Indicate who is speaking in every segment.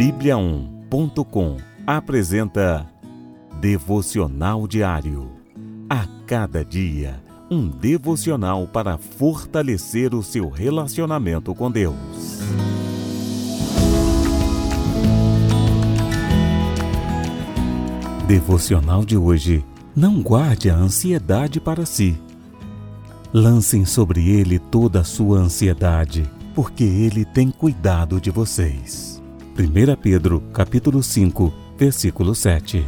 Speaker 1: Bíblia1.com apresenta Devocional Diário. A cada dia, um devocional para fortalecer o seu relacionamento com Deus. Devocional de hoje. Não guarde a ansiedade para si. Lancem sobre ele toda a sua ansiedade, porque ele tem cuidado de vocês. 1 Pedro, capítulo 5, versículo 7.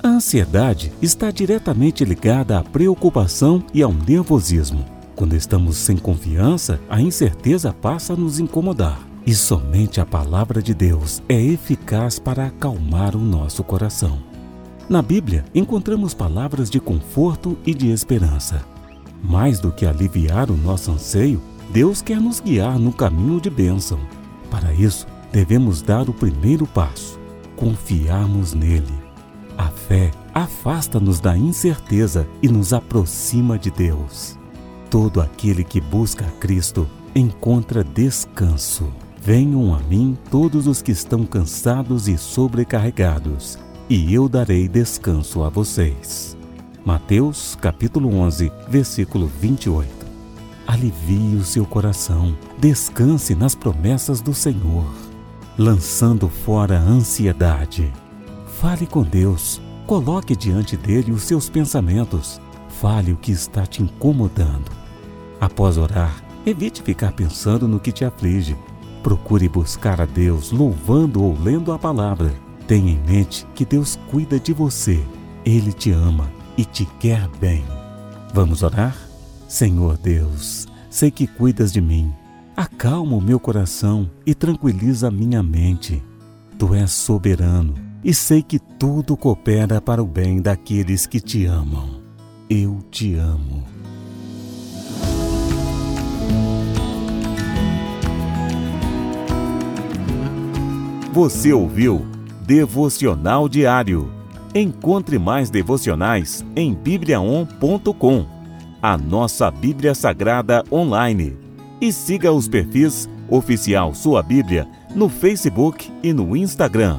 Speaker 1: A ansiedade está diretamente ligada à preocupação e ao nervosismo. Quando estamos sem confiança, a incerteza passa a nos incomodar. E somente a palavra de Deus é eficaz para acalmar o nosso coração. Na Bíblia, encontramos palavras de conforto e de esperança. Mais do que aliviar o nosso anseio, Deus quer nos guiar no caminho de bênção. Para isso, devemos dar o primeiro passo, confiarmos nele. A fé afasta-nos da incerteza e nos aproxima de Deus. Todo aquele que busca a Cristo encontra descanso. Venham a mim todos os que estão cansados e sobrecarregados, e eu darei descanso a vocês. Mateus capítulo 11, versículo 28. Alivie o seu coração, descanse nas promessas do Senhor lançando fora a ansiedade. Fale com Deus, coloque diante dele os seus pensamentos, fale o que está te incomodando. Após orar, evite ficar pensando no que te aflige. Procure buscar a Deus louvando ou lendo a palavra. Tenha em mente que Deus cuida de você, Ele te ama e te quer bem. Vamos orar? Senhor Deus, sei que cuidas de mim acalma o meu coração e tranquiliza a minha mente. Tu és soberano e sei que tudo coopera para o bem daqueles que te amam. Eu te amo. Você ouviu Devocional Diário. Encontre mais devocionais em bibliaon.com, a nossa Bíblia Sagrada online e siga os perfis Oficial Sua Bíblia no Facebook e no Instagram.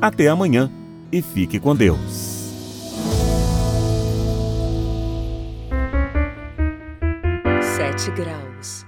Speaker 1: Até amanhã e fique com Deus.
Speaker 2: Sete graus.